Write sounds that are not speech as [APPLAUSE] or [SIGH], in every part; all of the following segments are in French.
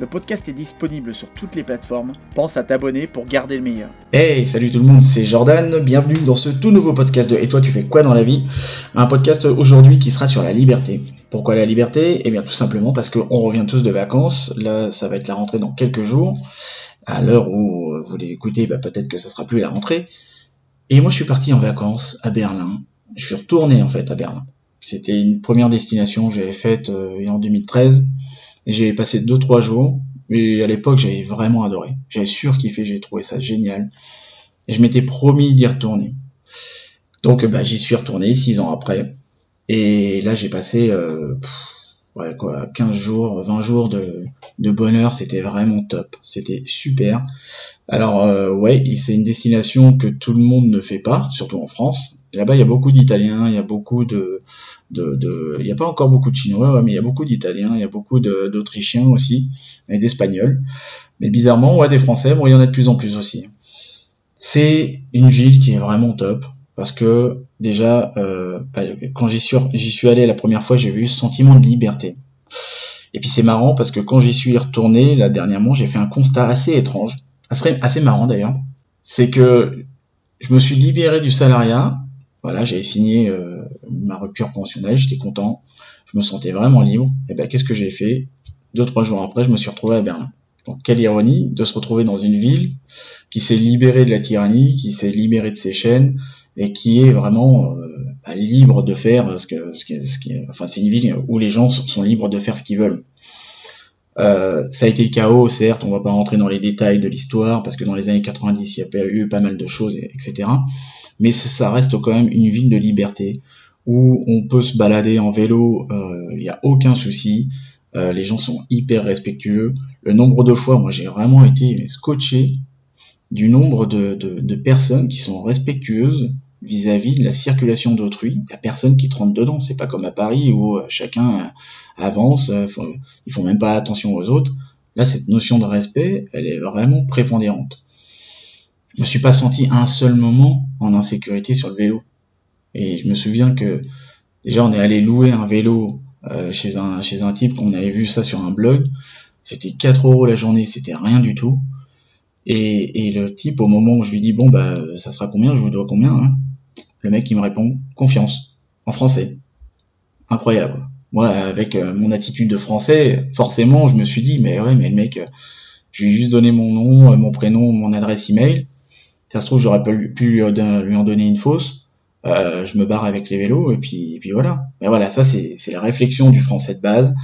Le podcast est disponible sur toutes les plateformes. Pense à t'abonner pour garder le meilleur. Hey, salut tout le monde, c'est Jordan. Bienvenue dans ce tout nouveau podcast de Et toi, tu fais quoi dans la vie? Un podcast aujourd'hui qui sera sur la liberté. Pourquoi la liberté? Eh bien, tout simplement parce qu'on revient tous de vacances. Là, ça va être la rentrée dans quelques jours. À l'heure où vous l'écoutez, bah, peut-être que ça sera plus la rentrée. Et moi, je suis parti en vacances à Berlin. Je suis retourné en fait à Berlin. C'était une première destination que j'avais faite euh, en 2013. J'ai passé 2-3 jours, et à l'époque j'avais vraiment adoré. J'avais surkiffé, j'ai trouvé ça génial. Et je m'étais promis d'y retourner. Donc bah, j'y suis retourné 6 ans après. Et là j'ai passé euh, quoi, 15 jours, 20 jours de, de bonheur, c'était vraiment top. C'était super. Alors euh, ouais, c'est une destination que tout le monde ne fait pas, surtout en France. Là-bas, il y a beaucoup d'Italiens, il y a beaucoup de, de, de, il n'y a pas encore beaucoup de Chinois, mais il y a beaucoup d'Italiens, il y a beaucoup d'Autrichiens aussi, et d'Espagnols. Mais bizarrement, ouais, des Français, bon, il y en a de plus en plus aussi. C'est une ville qui est vraiment top, parce que déjà, euh, bah, quand j'y suis, j'y suis allé la première fois, j'ai eu ce sentiment de liberté. Et puis c'est marrant parce que quand j'y suis retourné là dernièrement, j'ai fait un constat assez étrange, assez, assez marrant d'ailleurs. C'est que je me suis libéré du salariat voilà, j'avais signé euh, ma rupture conventionnelle, j'étais content, je me sentais vraiment libre. Et ben qu'est-ce que j'ai fait? Deux trois jours après, je me suis retrouvé à Berlin. Donc quelle ironie de se retrouver dans une ville qui s'est libérée de la tyrannie, qui s'est libérée de ses chaînes et qui est vraiment euh, bah, libre de faire ce que, ce ce qui, enfin c'est une ville où les gens sont libres de faire ce qu'ils veulent. Euh, ça a été le chaos, certes, on va pas rentrer dans les détails de l'histoire parce que dans les années 90 il y a eu pas mal de choses, etc mais ça reste quand même une ville de liberté où on peut se balader en vélo, euh, il n'y a aucun souci. Euh, les gens sont hyper respectueux. Le nombre de fois, moi j'ai vraiment été scotché du nombre de, personnes qui sont respectueuses vis-à-vis de la circulation d'autrui. Il n'y a personne qui te rentre dedans. C'est pas comme à Paris où euh, chacun avance, ils font même pas attention aux autres. Là, cette notion de respect, elle est vraiment prépondérante je me suis pas senti un seul moment en insécurité sur le vélo. Et je me souviens que déjà on est allé louer un vélo euh, chez un chez un type qu'on avait vu ça sur un blog. C'était 4 euros la journée, c'était rien du tout. Et, le type au moment où je lui dis bon bah ça sera combien, je vous dois combien, hein? Le mec il me répond confiance en français. Incroyable. Moi avec euh, mon attitude de français, forcément je me suis dit mais ouais mais le mec, euh, je lui ai juste donné mon nom, mon prénom, mon adresse email ça se trouve, j'aurais pu, pu lui, en donner une fausse. Euh, je me barre avec les vélos et puis, voilà. Mais voilà, ça c'est la réflexion du français de base.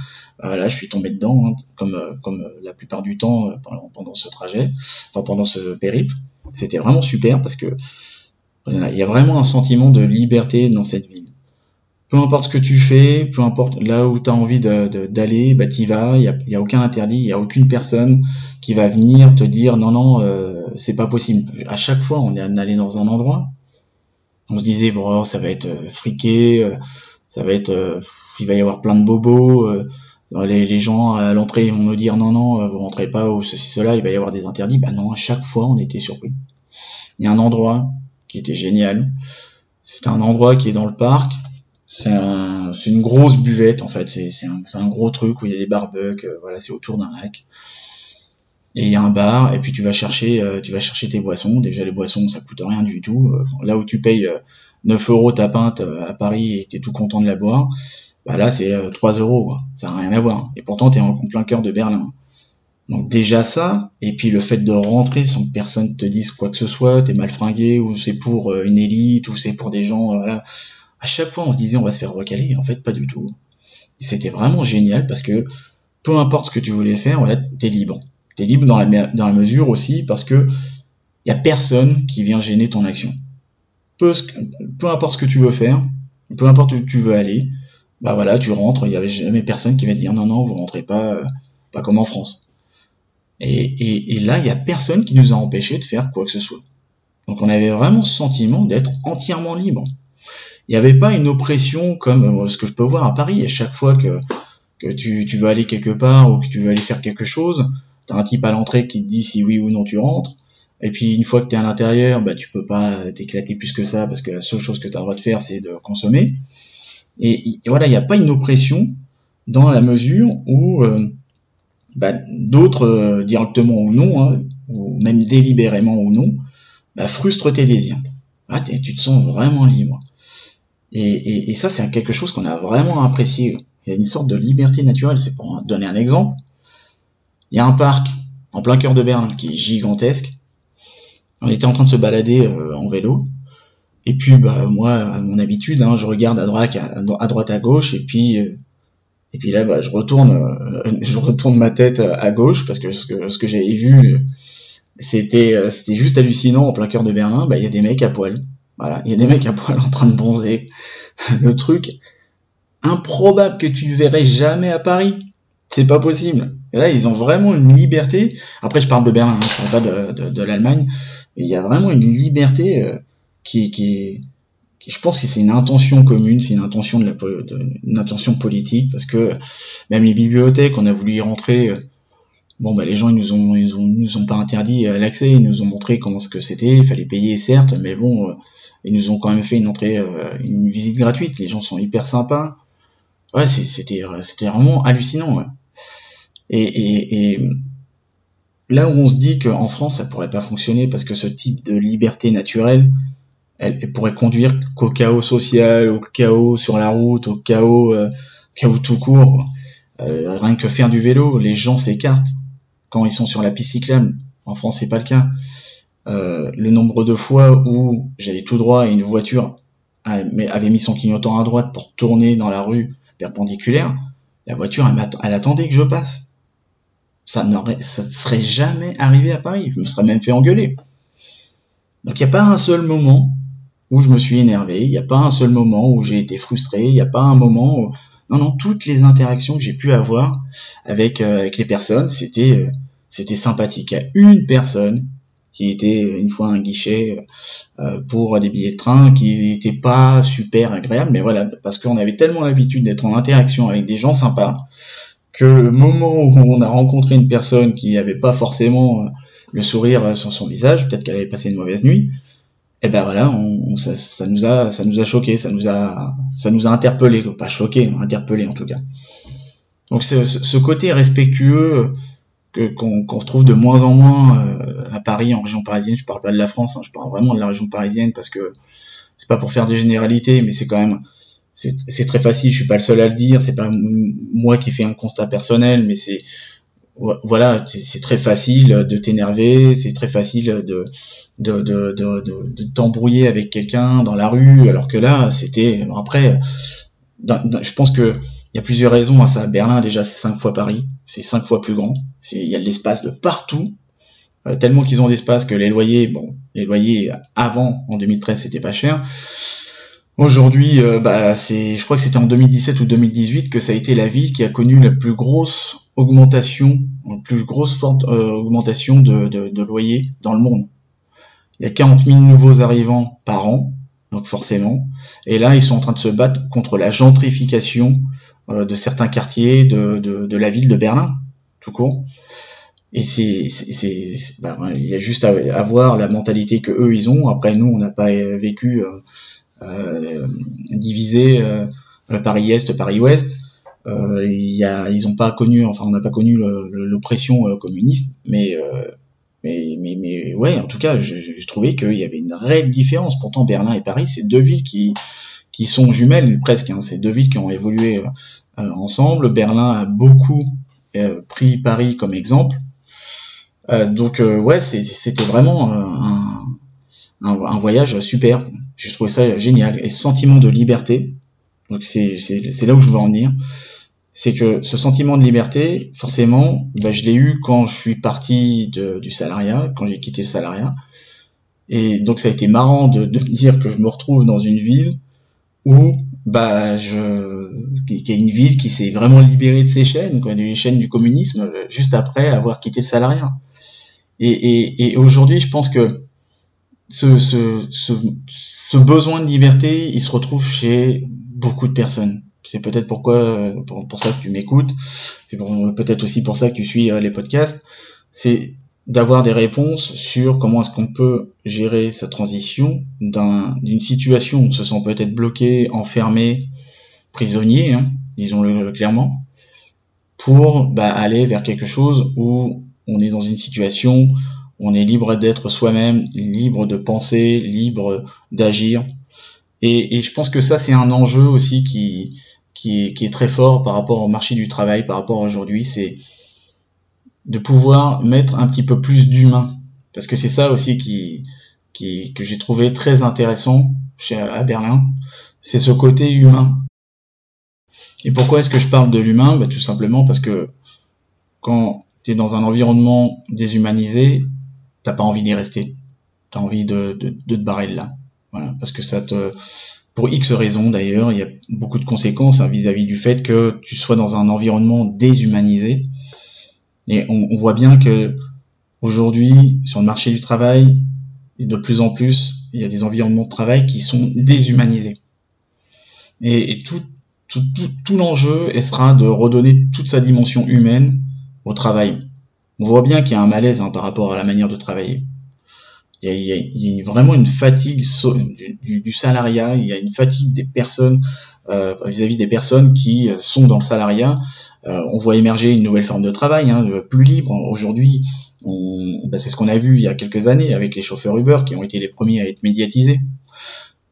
Euh, là, je suis tombé dedans, hein, comme, euh, la plupart du temps pendant, ce trajet, enfin pendant ce périple. C'était vraiment super parce que il y a vraiment un sentiment de liberté dans cette ville. Peu importe ce que tu fais, peu importe là où tu as envie d'aller, bah t'y vas, il n'y a, y a, aucun interdit, il n'y a aucune personne qui va venir te dire non, non, euh, c'est pas possible. À chaque fois, on est allé dans un endroit, on se disait bon, ça va être euh, friqué, euh, ça va être, euh, il va y avoir plein de bobos. Les, les, gens à l'entrée vont nous dire non non vous rentrez pas ou ceci cela il va y avoir des interdits. Bah non à chaque fois on était surpris. Il y a un endroit qui était génial. C'est un endroit qui est dans le parc. C'est un, une grosse buvette en fait. C'est un, un, gros truc où il y a des barbecues voilà c'est autour d'un lac et il y a un bar et puis tu vas chercher euh, tu vas chercher tes boissons. Déjà les boissons ça coûte rien du tout. Euh, là où tu payes 9 euh, euros ta pinte à Paris et t'es tout content de la boire bah là c'est 3 euros ça n'a rien à voir. Et pourtant t'es en plein cœur de Berlin. Donc déjà ça et puis le fait de rentrer sans que personne te dise quoi que ce soit t'es mal fringué ou c'est pour une élite ou c'est pour des gens voilà. À chaque fois on se disait on va se faire recaler. En fait pas du tout. C'était vraiment génial parce que peu importe ce que tu voulais faire voilà t'es libre Libre dans la, mesure aussi parce que il y a personne qui vient gêner ton action. Peu, importe ce que tu veux faire, peu importe où tu veux aller, bah voilà, tu rentres, il y avait jamais personne qui va te dire non, non, vous rentrez pas, euh, pas comme en France. Et, là, il y a personne qui nous a empêché de faire quoi que ce soit. Donc on avait vraiment ce sentiment d'être entièrement libre. il n'y avait pas une oppression comme ce que je peux voir à Paris. À chaque fois que, tu veux aller quelque part ou que tu veux aller faire quelque chose, tu as un type à l'entrée qui te dit si oui ou non tu rentres. Et puis une fois que tu es à l'intérieur, bah, tu peux pas t'éclater plus que ça parce que la seule chose que tu as le droit de faire, c'est de consommer. Et, voilà, il n'y a pas une oppression dans la mesure où euh, bah, d'autres, euh, directement ou non, hein, ou même délibérément ou non, bah, frustrent tes désirs. Ah, tu te sens vraiment libre. Et, et, ça, c'est quelque chose qu'on a vraiment apprécié. Il y a une sorte de liberté naturelle. C'est pour donner un exemple. Il y a un parc en plein cœur de Berne qui est gigantesque. On était en train de se balader euh, en vélo. Et puis, bah, moi, à mon habitude, hein, je regarde à droite, à, droite, à gauche, et puis, euh, et puis là, bah, je retourne, euh, [LAUGHS] je retourne ma tête à gauche parce que ce que, ce que j'avais vu, c'était, c'était juste hallucinant en plein cœur de Berlin. Bah, il y a des mecs à poil. Voilà, il y a des mecs à poil en train de bronzer. [LAUGHS] Le truc improbable que tu verrais jamais à Paris. C'est pas possible. Et là, ils ont vraiment une liberté. Après, je parle de Berlin, hein, je parle pas de, de, l'Allemagne. Mais il y a vraiment une liberté euh, qui, qui, je pense que c'est une intention commune, c'est une intention de, la, une intention politique, parce que même les bibliothèques, on a voulu y rentrer. Euh, bon, bah, les gens, ils nous ont, ils nous ont pas interdit euh, l'accès, ils nous ont montré comment c'était. Il fallait payer, certes, mais bon, ils nous ont quand même fait une entrée, une visite gratuite. Les gens sont hyper sympas. Ouais, c'était, c'était vraiment hallucinant. Et, et, et, là où on se dit qu'en France, ça pourrait pas fonctionner parce que ce type de liberté naturelle, elle, pourrait conduire qu'au chaos social, au chaos sur la route, au chaos, euh, chaos tout court. Euh, rien que faire du vélo, les gens s'écartent quand ils sont sur la piste cyclable. En France, c'est pas le cas. Euh, le nombre de fois où j'allais tout droit et une voiture avait mis son clignotant à droite pour tourner dans la rue perpendiculaire, la voiture, elle, elle attendait que je passe. Ça ne serait jamais arrivé à Paris. Je me serais même fait engueuler. Donc il n'y a pas un seul moment où je me suis énervé, il n'y a pas un seul moment où j'ai été frustré, il n'y a pas un moment où... Non, non, toutes les interactions que j'ai pu avoir avec, euh, les personnes, c'était euh, c'était sympathique. Il y a une personne qui était une fois un guichet euh, pour des billets de train qui n'était pas super agréable, mais voilà, parce qu'on avait tellement l'habitude d'être en interaction avec des gens sympas que le moment où on a rencontré une personne qui n'avait pas forcément euh, le sourire euh, sur son visage, peut-être qu'elle avait passé une mauvaise nuit, et eh ben voilà, ça, nous a, ça nous a choqué, ça nous a, ça nous a interpellé, pas choqué, interpellé en tout cas. Donc ce, ce côté respectueux qu'on retrouve de moins en moins euh, à Paris, en région parisienne, je parle pas de la France, hein, je parle vraiment de la région parisienne parce que c'est pas pour faire des généralités, mais c'est quand même c'est très facile, je suis pas le seul à le dire, c'est pas moi qui fais un constat personnel, mais c'est voilà, c'est très facile de t'énerver, c'est très facile de de, de, de, de t'embrouiller avec quelqu'un dans la rue, alors que là, c'était après, je pense que il y a plusieurs raisons à ça. Berlin déjà, c'est cinq fois Paris, c'est cinq fois plus grand, il y a de l'espace de partout, euh, tellement qu'ils ont d'espace que les loyers, bon, les loyers avant en 2013 c'était pas cher. Aujourd'hui, euh, bah, c'est, je crois que c'était en 2017 ou 2018 que ça a été la ville qui a connu la plus grosse augmentation, la plus grosse forte euh, augmentation de, de, loyers dans le monde. Il y a 40 000 nouveaux arrivants par an, donc forcément. Et là, ils sont en train de se battre contre la gentrification euh, de certains quartiers de, de, de, la ville de Berlin, tout court. Et c'est, c'est, bah, il y a juste à, à, voir la mentalité que eux ils ont. Après, nous, on n'a pas vécu euh, divisé euh, Paris-Est, Paris-Ouest. Euh, y a, ils n'ont pas connu, enfin on n'a pas connu l'oppression communiste, mais mais, mais, mais, ouais, en tout cas, j'ai trouvé qu'il y avait une réelle différence. Pourtant, Berlin et Paris, c'est deux villes qui, qui sont jumelles presque. Hein. C'est deux villes qui ont évolué ensemble. Berlin a beaucoup pris Paris comme exemple. donc, ouais, c'était vraiment un, un, un, voyage super. J'ai trouvé ça génial. Et ce sentiment de liberté, donc c'est là où je veux en venir, c'est que ce sentiment de liberté, forcément, bah, je l'ai eu quand je suis parti de, du salariat, quand j'ai quitté le salariat. Et donc ça a été marrant de, de [LAUGHS] dire que je me retrouve dans une ville où bah je qui est une ville qui s'est vraiment libérée de ses chaînes, quoi, des chaînes du communisme, euh, juste après avoir quitté le salariat. Et, et, et aujourd'hui, je pense que ce, ce, ce, besoin de liberté, il se retrouve chez beaucoup de personnes. C'est peut-être pourquoi, pour, pour, ça que tu m'écoutes. C'est peut-être aussi pour ça que tu suis les podcasts. C'est d'avoir des réponses sur comment est-ce qu'on peut gérer sa transition d'une situation où on se sent peut-être bloqué, enfermé, prisonnier, hein, disons-le clairement, pour bah, aller vers quelque chose où on est dans une situation on est libre d'être soi-même, libre de penser, libre d'agir. Et, et, je pense que ça, c'est un enjeu aussi qui, qui est, qui est, très fort par rapport au marché du travail, par rapport à aujourd'hui, c'est de pouvoir mettre un petit peu plus d'humain. Parce que c'est ça aussi qui, qui que j'ai trouvé très intéressant chez, à Berlin, c'est ce côté humain. Et pourquoi est-ce que je parle de l'humain? Bah, Tout simplement parce que quand tu es dans un environnement déshumanisé, t'as pas envie d'y rester. Tu as envie de, de, te barrer là. Voilà, parce que ça te... Pour X raisons d'ailleurs, il y a beaucoup de conséquences vis à -vis du fait que tu sois dans un environnement déshumanisé et on, voit bien que aujourd'hui, sur le marché du travail, de plus en plus, il y a des environnements de travail qui sont déshumanisés. Et, tout, tout, tout, l'enjeu sera de redonner toute sa dimension humaine au travail. On voit bien qu'il y a un malaise hein, par rapport à la manière de travailler. Il y a, vraiment une fatigue du, salariat, il y a une fatigue des personnes euh, vis-à-vis des personnes qui sont dans le salariat euh, on voit émerger une nouvelle forme de travail, hein, plus libre. Aujourd'hui, bah, c'est ce qu'on a vu il y a quelques années avec les chauffeurs Uber qui ont été les premiers à être médiatisés.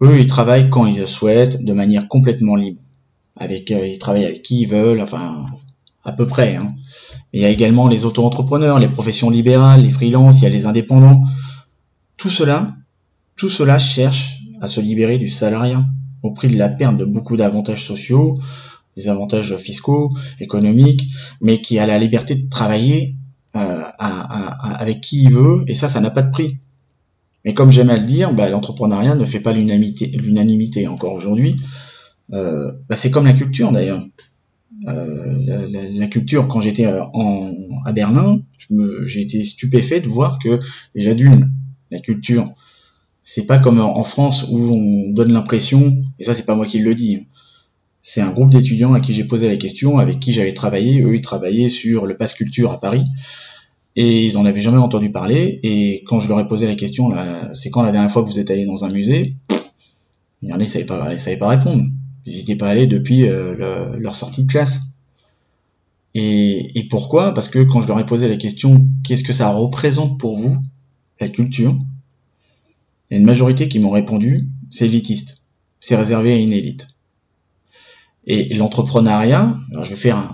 Eux, ils travaillent quand ils le souhaitent, de manière complètement libre. Avec, euh, ils travaillent avec qui ils veulent, enfin, à peu près. Hein. Il y a également les auto-entrepreneurs, les professions libérales, les freelances, il y a les indépendants. Tout cela, tout cela cherche à se libérer du salariat au prix de la perte de beaucoup d'avantages sociaux, des avantages fiscaux, économiques, mais qui a la liberté de travailler euh, avec qui il veut, et ça, ça n'a pas de prix. Mais comme j'aime à le dire, bah, l'entrepreneuriat ne fait pas l'unanimité encore aujourd'hui. Euh, bah, c'est comme la culture d'ailleurs. Euh, la, culture, quand j'étais à Berlin, j'ai été stupéfait de voir que déjà d'une, la culture, c'est pas comme en France où on donne l'impression, et ça c'est pas moi qui le dis, c'est un groupe d'étudiants à qui j'ai posé la question, avec qui j'avais travaillé. Eux, ils travaillaient sur le pass culture à Paris. Et ils en avaient jamais entendu parler. Et quand je leur ai posé la question, c'est quand la dernière fois que vous êtes allé dans un musée? Ils savaient pas, savaient pas répondre. Ils n'étaient pas allés depuis euh, leur sortie de classe. Et, pourquoi? Parce que quand je leur ai posé la question, qu'est-ce que ça représente pour vous, la culture? Il y a une majorité qui m'ont répondu, c'est élitiste. C'est réservé à une élite. Et, l'entrepreneuriat, je vais faire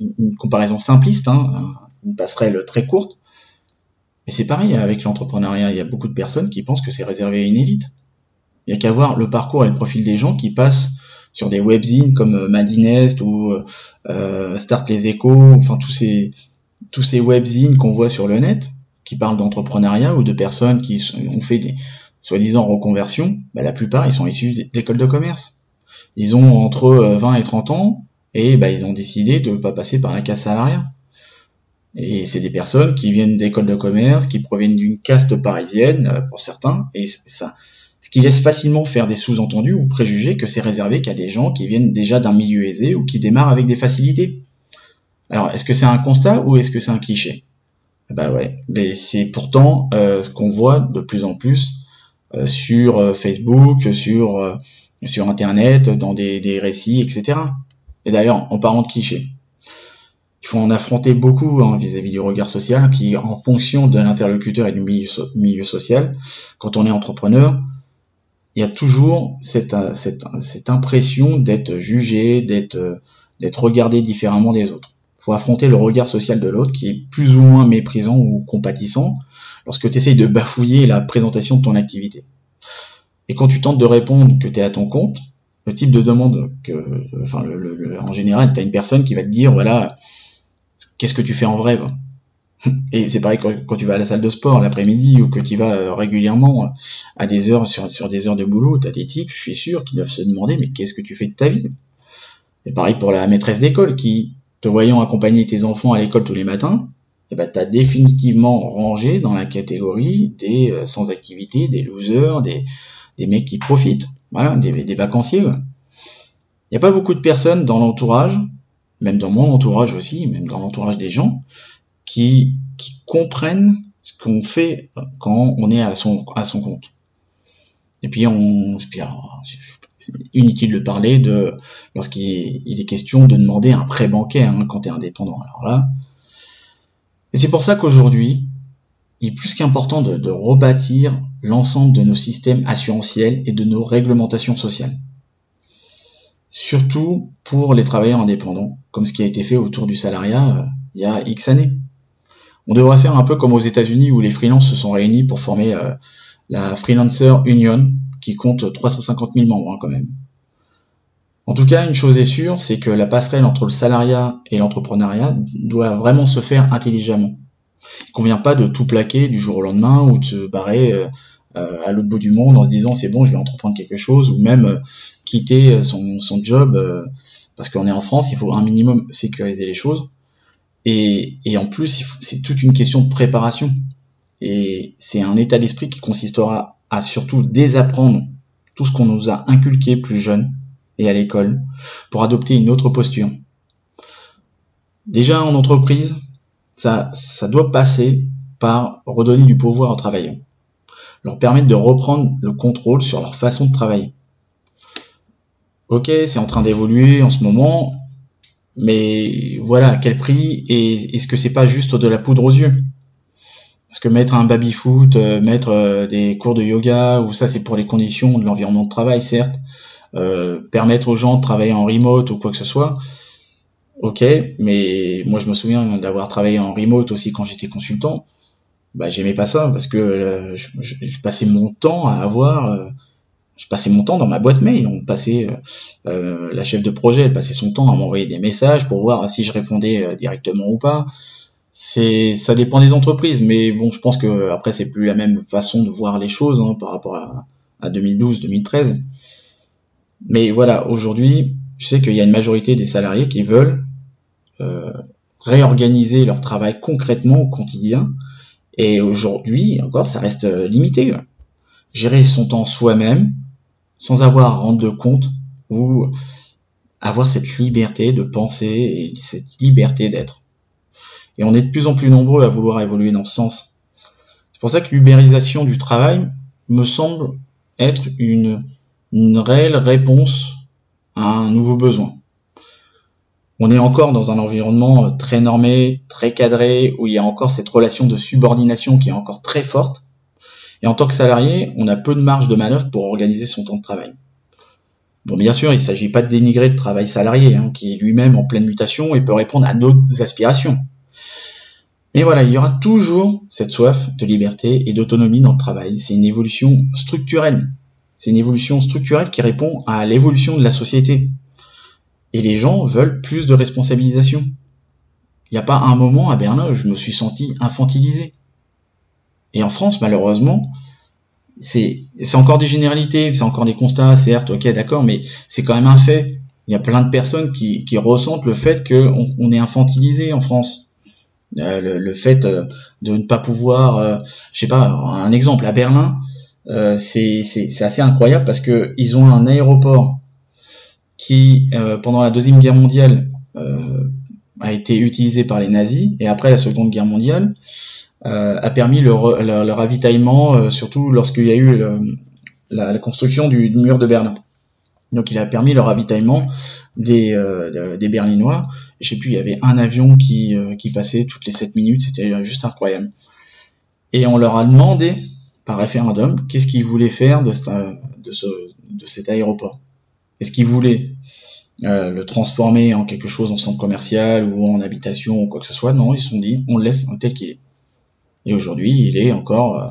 une comparaison simpliste, hein, une passerelle très courte, mais c'est pareil avec l'entrepreneuriat. Il y a beaucoup de personnes qui pensent que c'est réservé à une élite. Il n'y a qu'à voir le parcours et le profil des gens qui passent sur des webzines comme euh, Madinest ou euh, Start les Échos, enfin tous ces tous ces webzines qu'on voit sur le net qui parlent d'entrepreneuriat ou de personnes qui ont fait des soi-disant reconversions, bah, la plupart ils sont issus d'écoles de commerce ils ont entre 20 euh, et 30 ans et bah, ils ont décidé de ne pas passer par la casse salariale. Et c'est des personnes qui viennent d'écoles de commerce, qui proviennent d'une caste parisienne euh, pour certains, et ça, ce qui laisse facilement faire des sous-entendus ou préjugés que c'est réservé qu'à des gens qui viennent déjà d'un milieu aisé ou qui démarrent avec des facilités. Alors, est-ce que c'est un constat ou est-ce que c'est un cliché? Bah ouais, mais c'est pourtant euh, ce qu'on voit de plus en plus sur Facebook, sur sur Internet, dans des, des récits, etc. Et d'ailleurs, en parlant de clichés, il faut en affronter beaucoup hein, vis-à-vis du regard social, qui, en fonction de l'interlocuteur et du milieu, social, quand on est entrepreneur, il y a toujours cette, cette, cette impression d'être jugé, d'être d'être regardé différemment des autres. Il faut affronter le regard social de l'autre, qui est plus ou moins méprisant ou compatissant, lorsque tu essayes de bafouiller la présentation de ton activité. Et quand tu tentes de répondre que tu es à ton compte, le type de demande que, en général, tu as une personne qui va te dire, voilà, qu'est-ce que tu fais en vrai [LAUGHS] Et c'est pareil quand, tu vas à la salle de sport l'après-midi ou que tu vas euh, régulièrement à des heures, sur, des heures de boulot, tu as des types, je suis sûr, qui doivent se demander, mais qu'est-ce que tu fais de ta vie? C'est pareil pour la maîtresse d'école qui, te voyant accompagner tes enfants à l'école tous les matins, eh ben, définitivement rangé dans la catégorie des euh, sans activité, des losers, des, mecs qui profitent, voilà, des vacanciers. Il n'y a pas beaucoup de personnes dans l'entourage, même dans mon entourage aussi, même dans l'entourage des gens, qui, comprennent ce qu'on fait quand on est à son, compte. Et puis, on, c'est inutile de parler de lorsqu'il est question de demander un prêt bancaire hein, quand tu es indépendant. Alors là, et c'est pour ça qu'aujourd'hui, il est plus qu'important de, de rebâtir l'ensemble de nos systèmes assurantiels et de nos réglementations sociales. Surtout pour les travailleurs indépendants, comme ce qui a été fait autour du salariat euh, il y a X années. On devrait faire un peu comme aux États-Unis où les freelances se sont réunis pour former euh, la Freelancer Union, qui compte 350 000 membres hein, quand même. En tout cas, une chose est sûre, c'est que la passerelle entre le salariat et l'entrepreneuriat doit vraiment se faire intelligemment. Il ne convient pas de tout plaquer du jour au lendemain ou de se barrer euh, euh, à l'autre bout du monde en se disant c'est bon, je vais entreprendre quelque chose ou même quitter son, job parce qu'on est en France, il faut un minimum sécuriser les choses. Et, et en plus, c'est toute une question de préparation. Et c'est un état d'esprit qui consistera à surtout désapprendre tout ce qu'on nous a inculqué plus jeune et à l'école pour adopter une autre posture. Déjà en entreprise, ça, ça doit passer par redonner du pouvoir aux travailleurs, leur permettre de reprendre le contrôle sur leur façon de travailler. Ok, c'est en train d'évoluer en ce moment, mais voilà, à quel prix et est-ce que c'est pas juste de la poudre aux yeux? Parce que mettre un baby-foot, euh, mettre euh, des cours de yoga, ou ça c'est pour les conditions de l'environnement de travail, certes, euh, permettre aux gens de travailler en remote ou quoi que ce soit, ok, mais moi je me souviens d'avoir travaillé en remote aussi quand j'étais consultant, bah j'aimais pas ça, parce que je, je, passais mon temps à avoir... je passais mon temps dans ma boîte mail. On passait, la chef de projet, elle passait son temps à m'envoyer des messages pour voir si je répondais directement ou pas c'est ça dépend des entreprises, mais bon, je pense que après c'est plus la même façon de voir les choses hein, par rapport à, 2012-2013. Mais voilà, aujourd'hui, je sais qu'il y a une majorité des salariés qui veulent euh, réorganiser leur travail concrètement au quotidien. Et aujourd'hui, encore, ça reste limité. Gérer son temps soi-même, sans avoir à rendre de compte, ou avoir cette liberté de penser et cette liberté d'être. Et on est de plus en plus nombreux à vouloir évoluer dans ce sens. C'est pour ça que l'ubérisation du travail me semble être une, réelle réponse à un nouveau besoin. On est encore dans un environnement très normé, très cadré, où il y a encore cette relation de subordination qui est encore très forte. Et en tant que salarié, on a peu de marge de manœuvre pour organiser son temps de travail. Bon, bien sûr, il ne s'agit pas de dénigrer le travail salarié, hein, qui est lui-même en pleine mutation et peut répondre à nos aspirations. Et voilà, il y aura toujours cette soif de liberté et d'autonomie dans le travail. C'est une évolution structurelle. C'est une évolution structurelle qui répond à l'évolution de la société. Et les gens veulent plus de responsabilisation. Il n'y a pas un moment à Berlin je me suis senti infantilisé. Et en France, malheureusement, c'est encore des généralités, c'est encore des constats, certes, ok, d'accord, mais c'est quand même un fait. Il y a plein de personnes qui, ressentent le fait qu'on on est infantilisé en France. Euh, le, fait euh, de ne pas pouvoir, euh, je sais pas, un exemple à Berlin, c'est assez incroyable parce que ils ont un aéroport qui, pendant la deuxième guerre mondiale, a été utilisé par les nazis et après la seconde guerre mondiale a permis le, ravitaillement, surtout lorsqu'il y a eu la, construction du, mur de Berlin. Donc il a permis le ravitaillement des, des Berlinois je sais plus, il y avait un avion qui, euh, qui passait toutes les 7 minutes, c'était juste incroyable. Et on leur a demandé, par référendum, qu'est-ce qu'ils voulaient faire de, de, ce, de cet aéroport. Est-ce qu'ils voulaient euh, le transformer en quelque chose en centre commercial ou en habitation ou quoi que ce soit? Non, ils se sont dit, on le laisse tel qu'il est. Et aujourd'hui, il est encore... Euh,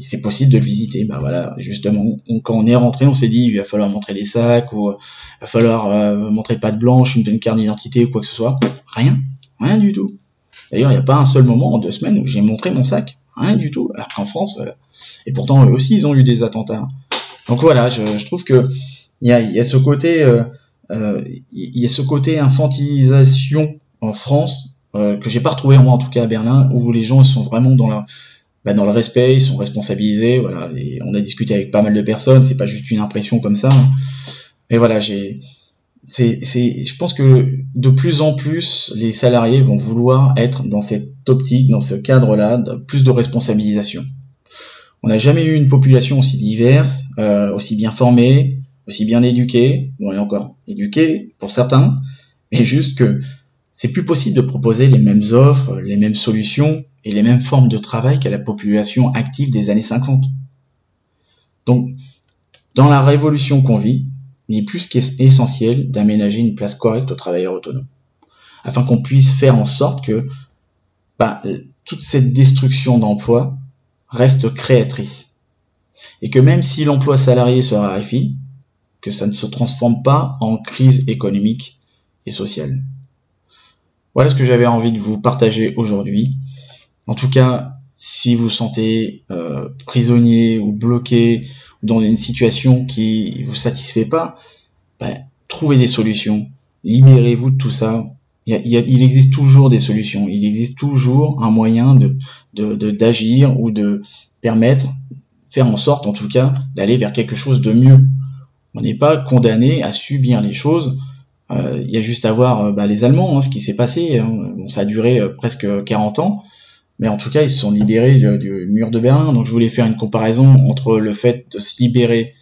c'est possible de le visiter. Bah voilà, justement, quand on est rentré, on s'est dit il va falloir montrer les sacs ou euh, il va falloir euh, montrer pas de blanche, une, carte d'identité ou quoi que ce soit. Rien, rien du tout. D'ailleurs, il n'y a pas un seul moment en deux semaines où j'ai montré mon sac, rien du tout. Alors qu'en France, et pourtant eux aussi, ils ont eu des attentats. Donc voilà, je, trouve que il y a, ce côté, infantilisation en France que j'ai pas retrouvé moi en tout cas à Berlin, où les gens sont vraiment dans bah, le respect, ils sont responsabilisés. Voilà, on a discuté avec pas mal de personnes, c'est pas juste une impression comme ça. Mais voilà, j'ai, c'est, c'est, je pense que de plus en plus, les salariés vont vouloir être dans cette optique, dans ce cadre-là, de plus de responsabilisation. On n'a jamais eu une population aussi diverse, euh, aussi bien formée, aussi bien éduquée, bon et encore éduquée pour certains, mais juste que c'est plus possible de proposer les mêmes offres, les mêmes solutions et les mêmes formes de travail qu'à la population active des années 50. Donc, dans la révolution qu'on vit, il est plus qu'essentiel d'aménager une place correcte aux travailleurs autonomes, afin qu'on puisse faire en sorte que bah, toute cette destruction d'emplois reste créatrice. Et que même si l'emploi salarié se raréfie, que ça ne se transforme pas en crise économique et sociale. Voilà ce que j'avais envie de vous partager aujourd'hui. En tout cas, si vous sentez euh, prisonnier ou bloqué dans une situation qui vous satisfait pas, ben, trouvez des solutions. Libérez-vous de tout ça. Il, existe toujours des solutions. Il existe toujours un moyen d'agir ou de permettre, faire en sorte en tout cas d'aller vers quelque chose de mieux. On n'est pas condamné à subir les choses il y a juste à voir euh, bah, les Allemands, hein, ce qui s'est passé. Hein. ça a duré euh, presque 40 ans, mais en tout cas, ils se sont libérés du, mur de Berlin. Donc, je voulais faire une comparaison entre le fait de se libérer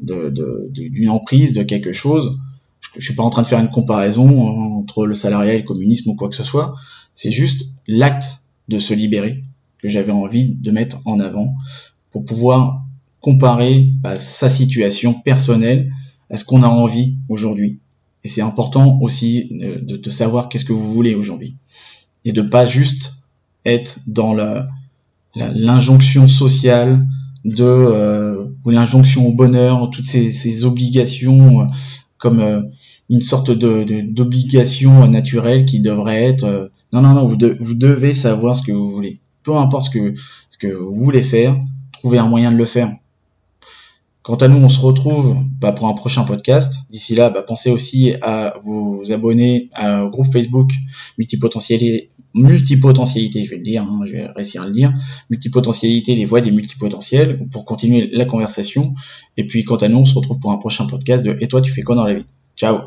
d'une emprise, de quelque chose. Je, ne suis pas en train de faire une comparaison hein, entre le salariat et le communisme ou quoi que ce soit. C'est juste l'acte de se libérer que j'avais envie de mettre en avant pour pouvoir comparer bah, sa situation personnelle à ce qu'on a envie aujourd'hui et c'est important aussi euh, de, savoir qu'est-ce que vous voulez aujourd'hui. Et de pas juste être dans l'injonction sociale de euh, ou l'injonction au bonheur, toutes ces, obligations euh, comme une sorte de, d'obligation naturelle qui devrait être non non non vous, vous devez savoir ce que vous voulez peu importe ce que ce que vous voulez faire trouvez un moyen de le faire Quant à nous, on se retrouve bah, pour un prochain podcast. D'ici là, bah, pensez aussi à vous abonner au groupe Facebook Multipotentialité, je vais le dire, hein, je vais réussir à le dire, multipotentialité, les voies des multipotentiels, pour continuer la conversation. Et puis, quant à nous, on se retrouve pour un prochain podcast de Et toi, tu fais quoi dans la vie? Ciao